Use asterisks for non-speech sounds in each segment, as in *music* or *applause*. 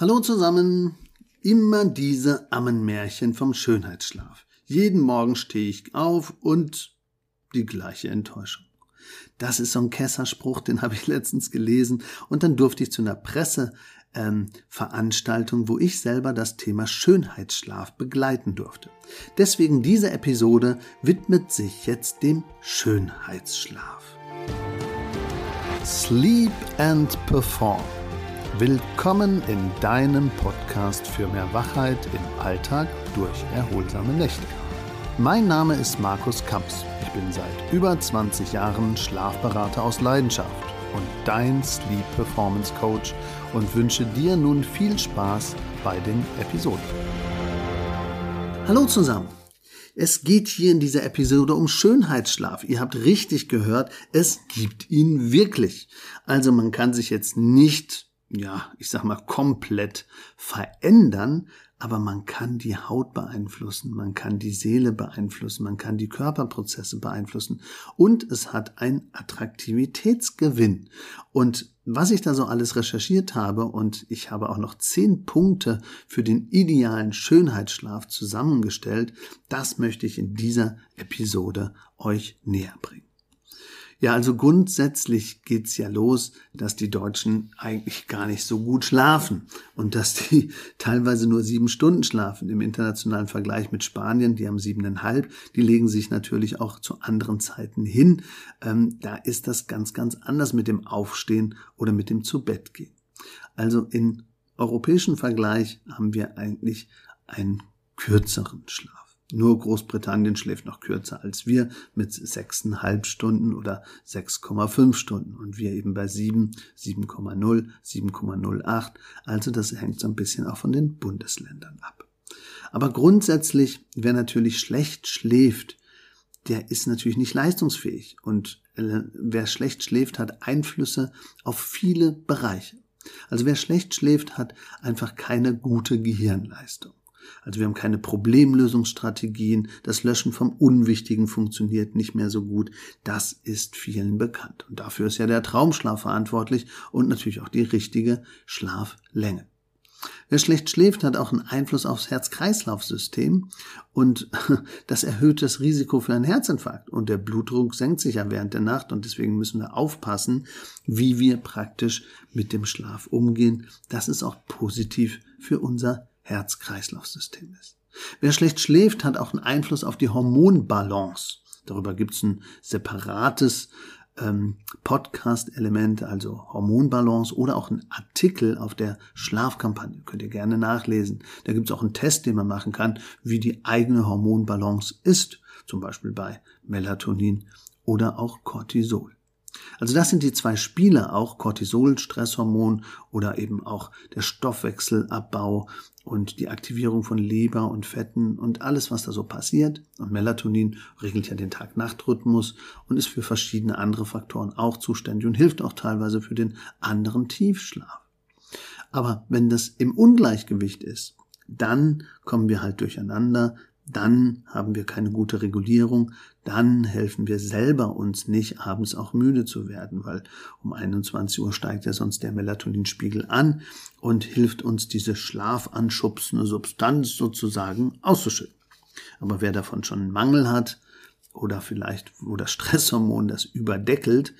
Hallo zusammen. Immer diese Ammenmärchen vom Schönheitsschlaf. Jeden Morgen stehe ich auf und die gleiche Enttäuschung. Das ist so ein Kesserspruch, den habe ich *laughs* letztens gelesen und dann durfte ich zu einer Presseveranstaltung, ähm, wo ich selber das Thema Schönheitsschlaf begleiten durfte. Deswegen diese Episode widmet sich jetzt dem Schönheitsschlaf. Sleep and Perform Willkommen in deinem Podcast für mehr Wachheit im Alltag durch erholsame Nächte. Mein Name ist Markus Kamps. Ich bin seit über 20 Jahren Schlafberater aus Leidenschaft und dein Sleep Performance Coach und wünsche dir nun viel Spaß bei den Episoden. Hallo zusammen. Es geht hier in dieser Episode um Schönheitsschlaf. Ihr habt richtig gehört, es gibt ihn wirklich. Also man kann sich jetzt nicht ja, ich sag mal, komplett verändern, aber man kann die Haut beeinflussen, man kann die Seele beeinflussen, man kann die Körperprozesse beeinflussen und es hat einen Attraktivitätsgewinn. Und was ich da so alles recherchiert habe und ich habe auch noch zehn Punkte für den idealen Schönheitsschlaf zusammengestellt, das möchte ich in dieser Episode euch näher bringen. Ja, also grundsätzlich geht's ja los, dass die Deutschen eigentlich gar nicht so gut schlafen und dass die *laughs* teilweise nur sieben Stunden schlafen. Im internationalen Vergleich mit Spanien, die haben siebeneinhalb, die legen sich natürlich auch zu anderen Zeiten hin. Ähm, da ist das ganz, ganz anders mit dem Aufstehen oder mit dem Zubettgehen. Also in europäischen Vergleich haben wir eigentlich einen kürzeren Schlaf. Nur Großbritannien schläft noch kürzer als wir mit sechseinhalb Stunden oder 6,5 Stunden und wir eben bei 7, 7,0, 7,08. Also das hängt so ein bisschen auch von den Bundesländern ab. Aber grundsätzlich, wer natürlich schlecht schläft, der ist natürlich nicht leistungsfähig und äh, wer schlecht schläft, hat Einflüsse auf viele Bereiche. Also wer schlecht schläft, hat einfach keine gute Gehirnleistung. Also wir haben keine Problemlösungsstrategien, das Löschen vom Unwichtigen funktioniert nicht mehr so gut. Das ist vielen bekannt. Und dafür ist ja der Traumschlaf verantwortlich und natürlich auch die richtige Schlaflänge. Wer schlecht schläft, hat auch einen Einfluss aufs Herz-Kreislauf-System und *laughs* das erhöht das Risiko für einen Herzinfarkt. Und der Blutdruck senkt sich ja während der Nacht und deswegen müssen wir aufpassen, wie wir praktisch mit dem Schlaf umgehen. Das ist auch positiv für unser Herz-Kreislauf-System ist. Wer schlecht schläft, hat auch einen Einfluss auf die Hormonbalance. Darüber gibt es ein separates ähm, Podcast-Element, also Hormonbalance oder auch ein Artikel auf der Schlafkampagne. Könnt ihr gerne nachlesen. Da gibt es auch einen Test, den man machen kann, wie die eigene Hormonbalance ist. Zum Beispiel bei Melatonin oder auch Cortisol. Also das sind die zwei Spiele, auch Cortisol, Stresshormon oder eben auch der Stoffwechselabbau und die Aktivierung von Leber und Fetten und alles, was da so passiert. Und Melatonin regelt ja den Tag-Nacht-Rhythmus und ist für verschiedene andere Faktoren auch zuständig und hilft auch teilweise für den anderen Tiefschlaf. Aber wenn das im Ungleichgewicht ist, dann kommen wir halt durcheinander, dann haben wir keine gute Regulierung, dann helfen wir selber uns nicht, abends auch müde zu werden, weil um 21 Uhr steigt ja sonst der Melatoninspiegel an und hilft uns, diese schlafanschubsende Substanz sozusagen auszuschütten. Aber wer davon schon einen Mangel hat oder vielleicht, wo das Stresshormon das überdeckelt,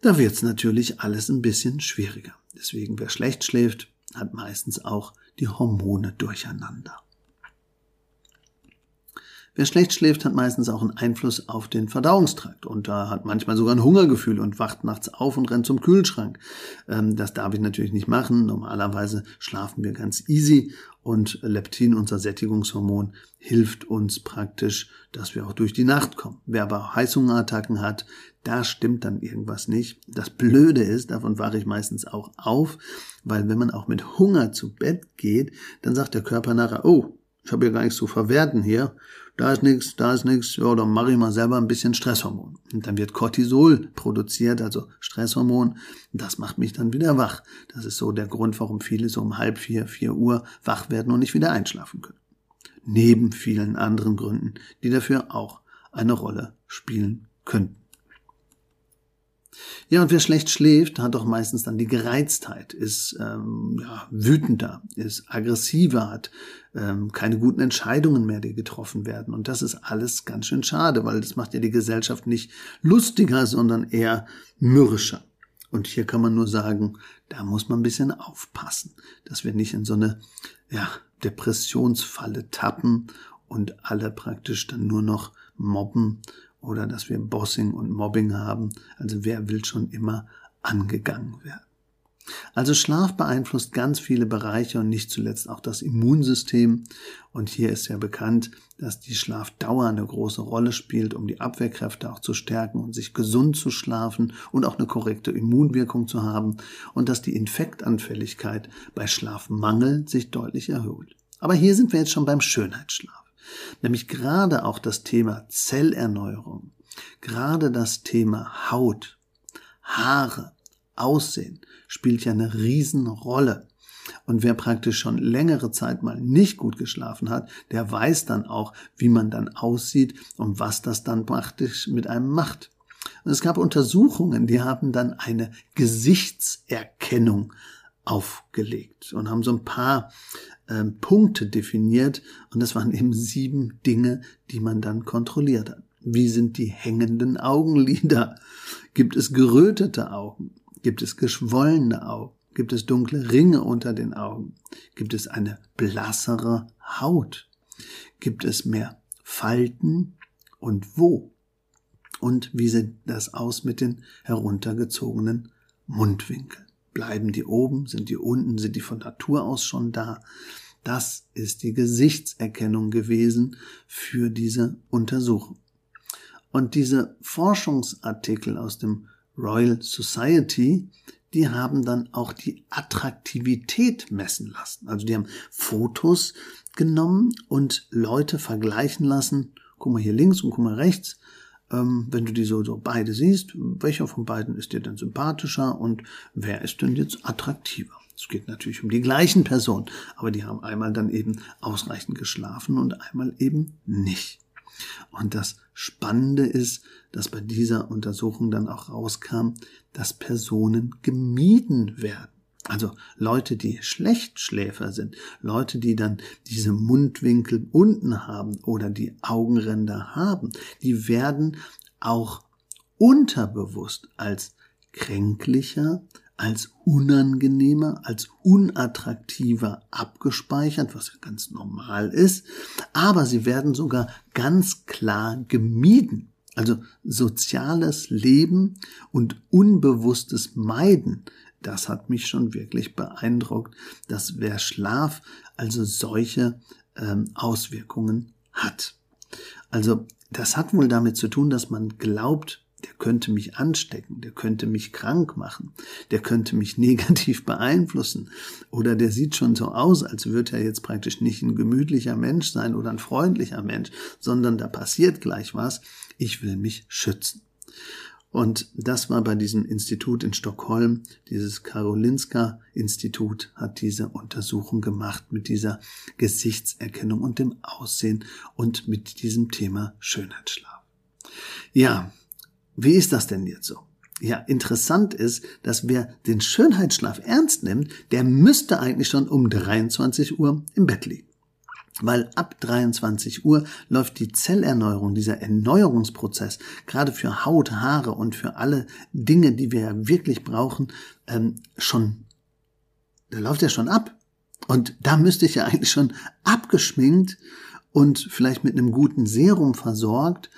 da wird es natürlich alles ein bisschen schwieriger. Deswegen, wer schlecht schläft, hat meistens auch die Hormone durcheinander. Wer schlecht schläft, hat meistens auch einen Einfluss auf den Verdauungstrakt und da hat manchmal sogar ein Hungergefühl und wacht nachts auf und rennt zum Kühlschrank. Ähm, das darf ich natürlich nicht machen. Normalerweise schlafen wir ganz easy und Leptin, unser Sättigungshormon, hilft uns praktisch, dass wir auch durch die Nacht kommen. Wer aber Heißhungerattacken hat, da stimmt dann irgendwas nicht. Das Blöde ist, davon wache ich meistens auch auf, weil wenn man auch mit Hunger zu Bett geht, dann sagt der Körper nachher, oh, ich habe ja gar nichts zu verwerten hier da ist nichts, da ist nichts, ja, dann mache ich mal selber ein bisschen Stresshormon. Und dann wird Cortisol produziert, also Stresshormon. Das macht mich dann wieder wach. Das ist so der Grund, warum viele so um halb vier, vier Uhr wach werden und nicht wieder einschlafen können. Neben vielen anderen Gründen, die dafür auch eine Rolle spielen könnten. Ja, und wer schlecht schläft, hat doch meistens dann die Gereiztheit, ist ähm, ja, wütender, ist aggressiver, hat ähm, keine guten Entscheidungen mehr, die getroffen werden. Und das ist alles ganz schön schade, weil das macht ja die Gesellschaft nicht lustiger, sondern eher mürrischer. Und hier kann man nur sagen, da muss man ein bisschen aufpassen, dass wir nicht in so eine ja, Depressionsfalle tappen und alle praktisch dann nur noch mobben oder dass wir Bossing und Mobbing haben. Also wer will schon immer angegangen werden? Also Schlaf beeinflusst ganz viele Bereiche und nicht zuletzt auch das Immunsystem. Und hier ist ja bekannt, dass die Schlafdauer eine große Rolle spielt, um die Abwehrkräfte auch zu stärken und sich gesund zu schlafen und auch eine korrekte Immunwirkung zu haben und dass die Infektanfälligkeit bei Schlafmangel sich deutlich erhöht. Aber hier sind wir jetzt schon beim Schönheitsschlaf. Nämlich gerade auch das Thema Zellerneuerung, gerade das Thema Haut, Haare, Aussehen spielt ja eine Riesenrolle. Und wer praktisch schon längere Zeit mal nicht gut geschlafen hat, der weiß dann auch, wie man dann aussieht und was das dann praktisch mit einem macht. Und es gab Untersuchungen, die haben dann eine Gesichtserkennung aufgelegt und haben so ein paar äh, Punkte definiert und das waren eben sieben Dinge, die man dann kontrolliert hat. Wie sind die hängenden Augenlider? Gibt es gerötete Augen? Gibt es geschwollene Augen? Gibt es dunkle Ringe unter den Augen? Gibt es eine blassere Haut? Gibt es mehr Falten und wo? Und wie sieht das aus mit den heruntergezogenen Mundwinkeln? Bleiben die oben? Sind die unten? Sind die von Natur aus schon da? Das ist die Gesichtserkennung gewesen für diese Untersuchung. Und diese Forschungsartikel aus dem Royal Society, die haben dann auch die Attraktivität messen lassen. Also die haben Fotos genommen und Leute vergleichen lassen. Guck mal hier links und guck mal rechts ähm, wenn du die so, so beide siehst, welcher von beiden ist dir denn sympathischer und wer ist denn jetzt attraktiver? Es geht natürlich um die gleichen Personen, aber die haben einmal dann eben ausreichend geschlafen und einmal eben nicht. Und das Spannende ist, dass bei dieser Untersuchung dann auch rauskam, dass Personen gemieden werden. Also Leute, die Schlechtschläfer sind, Leute, die dann diese Mundwinkel unten haben oder die Augenränder haben, die werden auch unterbewusst als kränklicher, als unangenehmer, als unattraktiver abgespeichert, was ja ganz normal ist, aber sie werden sogar ganz klar gemieden. Also soziales Leben und unbewusstes Meiden das hat mich schon wirklich beeindruckt, dass wer Schlaf also solche ähm, Auswirkungen hat. Also das hat wohl damit zu tun, dass man glaubt, der könnte mich anstecken, der könnte mich krank machen, der könnte mich *laughs* negativ beeinflussen oder der sieht schon so aus, als würde er jetzt praktisch nicht ein gemütlicher Mensch sein oder ein freundlicher Mensch, sondern da passiert gleich was. Ich will mich schützen. Und das war bei diesem Institut in Stockholm, dieses Karolinska-Institut hat diese Untersuchung gemacht mit dieser Gesichtserkennung und dem Aussehen und mit diesem Thema Schönheitsschlaf. Ja, wie ist das denn jetzt so? Ja, interessant ist, dass wer den Schönheitsschlaf ernst nimmt, der müsste eigentlich schon um 23 Uhr im Bett liegen weil ab 23 Uhr läuft die Zellerneuerung, dieser Erneuerungsprozess, gerade für Haut, Haare und für alle Dinge, die wir wirklich brauchen, ähm, schon, da läuft er schon ab. Und da müsste ich ja eigentlich schon abgeschminkt und vielleicht mit einem guten Serum versorgt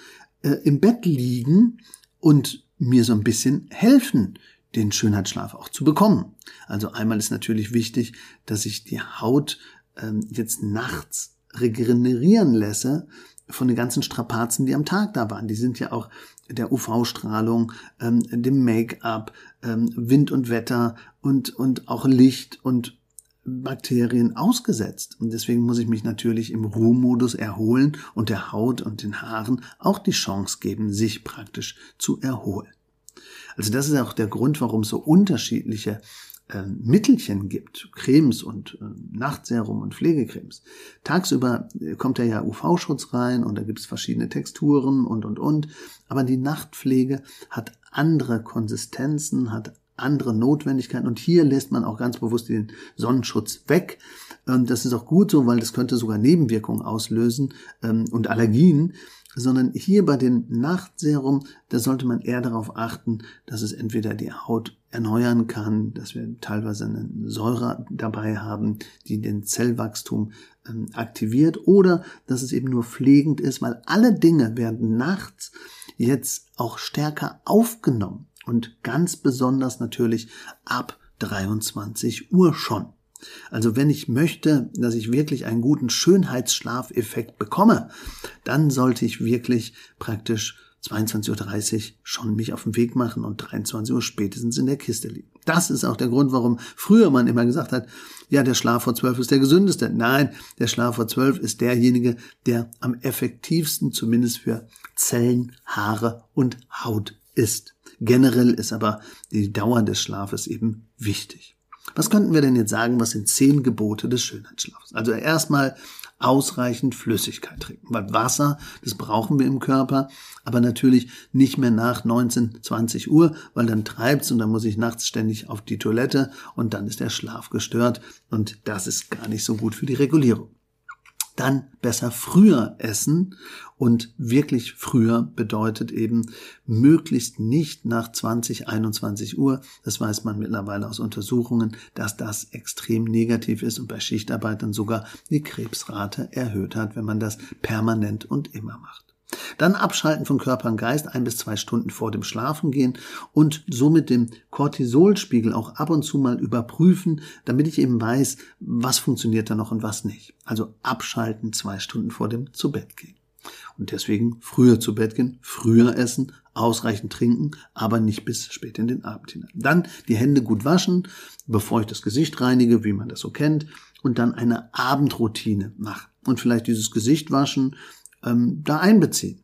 äh, im Bett liegen und mir so ein bisschen helfen, den Schönheitsschlaf auch zu bekommen. Also einmal ist natürlich wichtig, dass ich die Haut ähm, jetzt nachts regenerieren lässe von den ganzen Strapazen, die am Tag da waren. Die sind ja auch der UV-Strahlung, ähm, dem Make-up, ähm, Wind und Wetter und, und auch Licht und Bakterien ausgesetzt. Und deswegen muss ich mich natürlich im Ruhemodus erholen und der Haut und den Haaren auch die Chance geben, sich praktisch zu erholen. Also das ist auch der Grund, warum es so unterschiedliche äh, Mittelchen gibt, Cremes und äh, Nachtserum und Pflegecremes. Tagsüber äh, kommt da ja UV-Schutz rein und da gibt es verschiedene Texturen und und und. Aber die Nachtpflege hat andere Konsistenzen, hat andere Notwendigkeiten und hier lässt man auch ganz bewusst den Sonnenschutz weg. Und das ist auch gut so, weil das könnte sogar Nebenwirkungen auslösen ähm, und Allergien sondern hier bei den Nachtserum, da sollte man eher darauf achten, dass es entweder die Haut erneuern kann, dass wir teilweise eine Säure dabei haben, die den Zellwachstum ähm, aktiviert, oder dass es eben nur pflegend ist, weil alle Dinge werden nachts jetzt auch stärker aufgenommen und ganz besonders natürlich ab 23 Uhr schon. Also wenn ich möchte, dass ich wirklich einen guten Schönheitsschlafeffekt bekomme, dann sollte ich wirklich praktisch 22.30 Uhr schon mich auf den Weg machen und 23 Uhr spätestens in der Kiste liegen. Das ist auch der Grund, warum früher man immer gesagt hat, ja, der Schlaf vor 12 ist der gesündeste. Nein, der Schlaf vor 12 ist derjenige, der am effektivsten zumindest für Zellen, Haare und Haut ist. Generell ist aber die Dauer des Schlafes eben wichtig. Was könnten wir denn jetzt sagen, was sind zehn Gebote des Schönheitsschlafs? Also erstmal ausreichend Flüssigkeit trinken, weil Wasser, das brauchen wir im Körper, aber natürlich nicht mehr nach 19, 20 Uhr, weil dann treibt's und dann muss ich nachts ständig auf die Toilette und dann ist der Schlaf gestört und das ist gar nicht so gut für die Regulierung dann besser früher essen. Und wirklich früher bedeutet eben möglichst nicht nach 20, 21 Uhr. Das weiß man mittlerweile aus Untersuchungen, dass das extrem negativ ist und bei Schichtarbeitern sogar die Krebsrate erhöht hat, wenn man das permanent und immer macht. Dann abschalten von Körper und Geist ein bis zwei Stunden vor dem Schlafengehen und somit den Cortisolspiegel auch ab und zu mal überprüfen, damit ich eben weiß, was funktioniert da noch und was nicht. Also abschalten zwei Stunden vor dem Zubettgehen. Und deswegen früher zu Bett gehen, früher essen, ausreichend trinken, aber nicht bis spät in den Abend hinein. Dann die Hände gut waschen, bevor ich das Gesicht reinige, wie man das so kennt, und dann eine Abendroutine machen. Und vielleicht dieses Gesicht waschen ähm, da einbeziehen.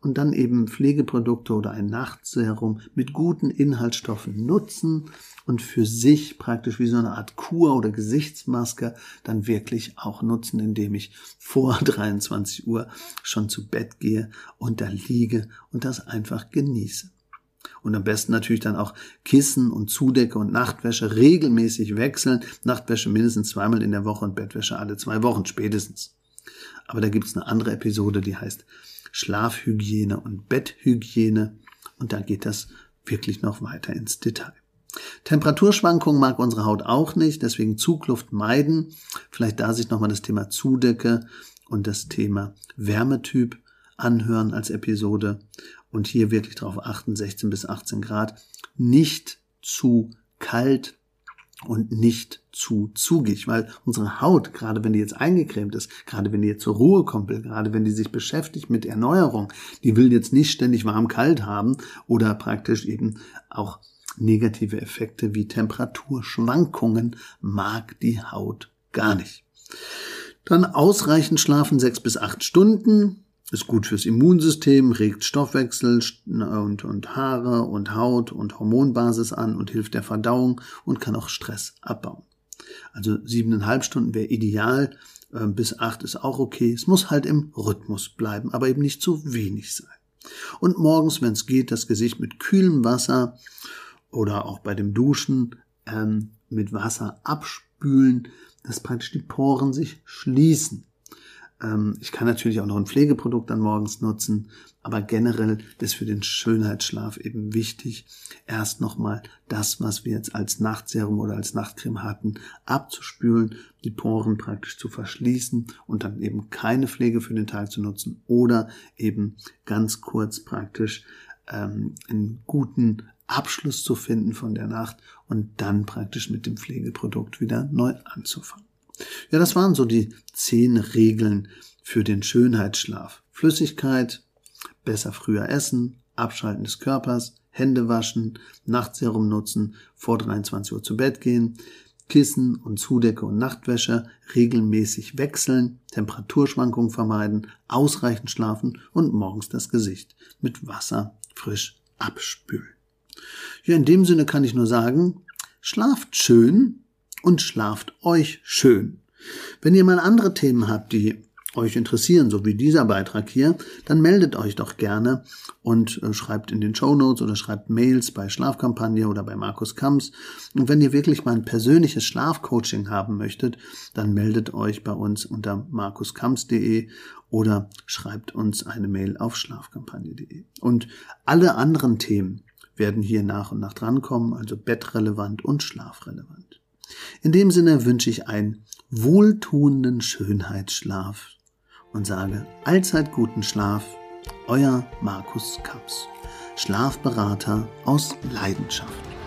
Und dann eben Pflegeprodukte oder ein Nachtserum mit guten Inhaltsstoffen nutzen und für sich praktisch wie so eine Art Kur oder Gesichtsmaske dann wirklich auch nutzen, indem ich vor *laughs* 23 Uhr schon zu Bett gehe und da liege und das einfach genieße. Und am besten natürlich dann auch Kissen und Zudecke und Nachtwäsche regelmäßig wechseln. Nachtwäsche mindestens zweimal in der Woche und Bettwäsche alle zwei Wochen spätestens. Aber da gibt's eine andere Episode, die heißt Schlafhygiene und Betthygiene. Und da geht das wirklich noch weiter ins Detail. Temperaturschwankungen mag unsere Haut auch nicht, deswegen Zugluft meiden. Vielleicht da sich nochmal das Thema Zudecke und das Thema Wärmetyp anhören als Episode und hier wirklich darauf achten, 16 bis 18 Grad. Nicht zu kalt, und nicht zu zugig, weil unsere Haut, gerade wenn die jetzt eingecremt ist, gerade wenn die jetzt zur Ruhe kommt, gerade wenn die sich beschäftigt mit Erneuerung, die will jetzt nicht ständig warm-kalt haben oder praktisch eben auch negative Effekte wie Temperaturschwankungen mag die Haut gar nicht. Dann ausreichend schlafen sechs bis acht Stunden, ist gut fürs Immunsystem, regt Stoffwechsel und, und Haare und Haut und Hormonbasis an und hilft der Verdauung und kann auch Stress abbauen. Also siebeneinhalb Stunden wäre ideal, äh, bis acht ist auch okay. Es muss halt im Rhythmus bleiben, aber eben nicht zu wenig sein. Und morgens, wenn es geht, das Gesicht mit kühlem Wasser oder auch bei dem Duschen ähm, mit Wasser abspülen, dass praktisch die Poren sich schließen. Ähm, ich kann natürlich auch noch ein Pflegeprodukt dann morgens nutzen, aber generell ist für den Schönheitsschlaf eben wichtig, erst nochmal das, was wir jetzt als Nachtserum oder als Nachtcreme hatten, abzuspülen, die Poren praktisch zu verschließen und dann eben keine Pflege für den Tag zu nutzen oder eben ganz kurz praktisch ähm, einen guten Abschluss zu finden von der Nacht und dann praktisch mit dem Pflegeprodukt wieder neu anzufangen. Ja, das waren so die zehn Regeln für den Schönheitsschlaf. Flüssigkeit, besser früher essen, Abschalten des Körpers, Hände waschen, Nachtserum nutzen, vor 23 Uhr zu Bett gehen, Kissen und Zudecke und Nachtwäsche regelmäßig wechseln, Temperaturschwankungen vermeiden, ausreichend schlafen und morgens das Gesicht mit Wasser frisch abspülen. Ja, in dem Sinne kann ich nur sagen, schlaft schön und schlaft euch schön. Wenn ihr mal andere Themen habt, die euch interessieren, so wie dieser Beitrag hier, dann meldet euch doch gerne und äh, schreibt in den Show Notes oder schreibt Mails bei Schlafkampagne oder bei Markus Kamps. Und wenn ihr wirklich mal ein persönliches Schlafcoaching haben möchtet, dann meldet euch bei uns unter markuskamps.de oder schreibt uns eine Mail auf schlafkampagne.de. Und alle anderen Themen werden hier nach und nach drankommen, also bettrelevant und schlafrelevant. In dem Sinne wünsche ich einen wohltuenden Schönheitsschlaf und sage allzeit guten Schlaf, euer Markus Kaps, Schlafberater aus Leidenschaft.